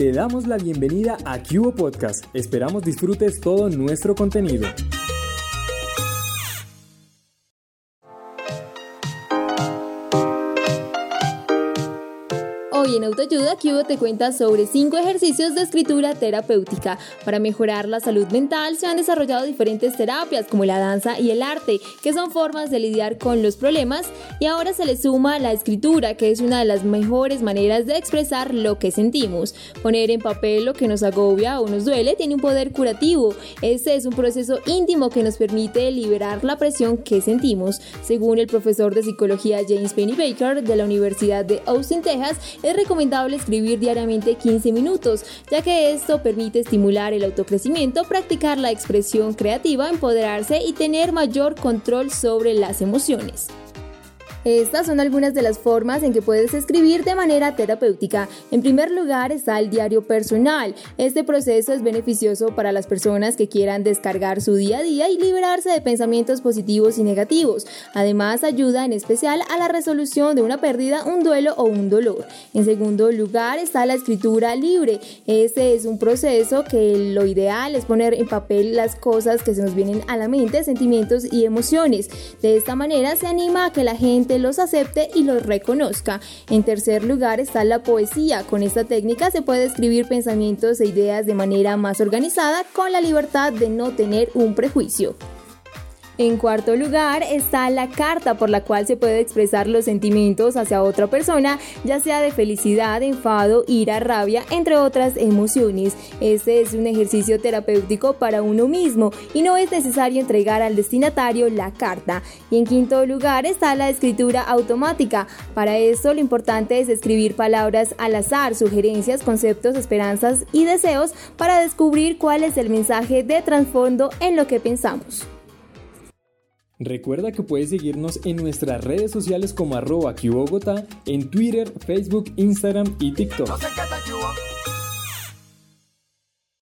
te damos la bienvenida a Cubo Podcast. Esperamos disfrutes todo nuestro contenido. Hoy en Autoayuda, Cubo te cuenta sobre cinco ejercicios de escritura terapéutica. Para mejorar la salud mental se han desarrollado diferentes terapias como la danza y el arte, que son formas de lidiar con los problemas, y ahora se le suma la escritura, que es una de las mejores maneras de expresar lo que sentimos. Poner en papel lo que nos agobia o nos duele tiene un poder curativo. Este es un proceso íntimo que nos permite liberar la presión que sentimos. Según el profesor de psicología James Penny Baker de la Universidad de Austin, Texas, es recomendable escribir diariamente 15 minutos, ya que esto permite estimular el autocrecimiento, practicar la expresión creativa, empoderarse y tener mayor control sobre las emociones. Estas son algunas de las formas en que puedes escribir de manera terapéutica. En primer lugar está el diario personal. Este proceso es beneficioso para las personas que quieran descargar su día a día y liberarse de pensamientos positivos y negativos. Además ayuda en especial a la resolución de una pérdida, un duelo o un dolor. En segundo lugar está la escritura libre. Este es un proceso que lo ideal es poner en papel las cosas que se nos vienen a la mente, sentimientos y emociones. De esta manera se anima a que la gente los acepte y los reconozca. En tercer lugar está la poesía. Con esta técnica se puede escribir pensamientos e ideas de manera más organizada con la libertad de no tener un prejuicio. En cuarto lugar está la carta por la cual se puede expresar los sentimientos hacia otra persona, ya sea de felicidad, enfado, ira, rabia, entre otras emociones. Este es un ejercicio terapéutico para uno mismo y no es necesario entregar al destinatario la carta. Y en quinto lugar está la escritura automática. Para esto lo importante es escribir palabras al azar, sugerencias, conceptos, esperanzas y deseos para descubrir cuál es el mensaje de trasfondo en lo que pensamos. Recuerda que puedes seguirnos en nuestras redes sociales como arroba en Twitter, Facebook, Instagram y TikTok.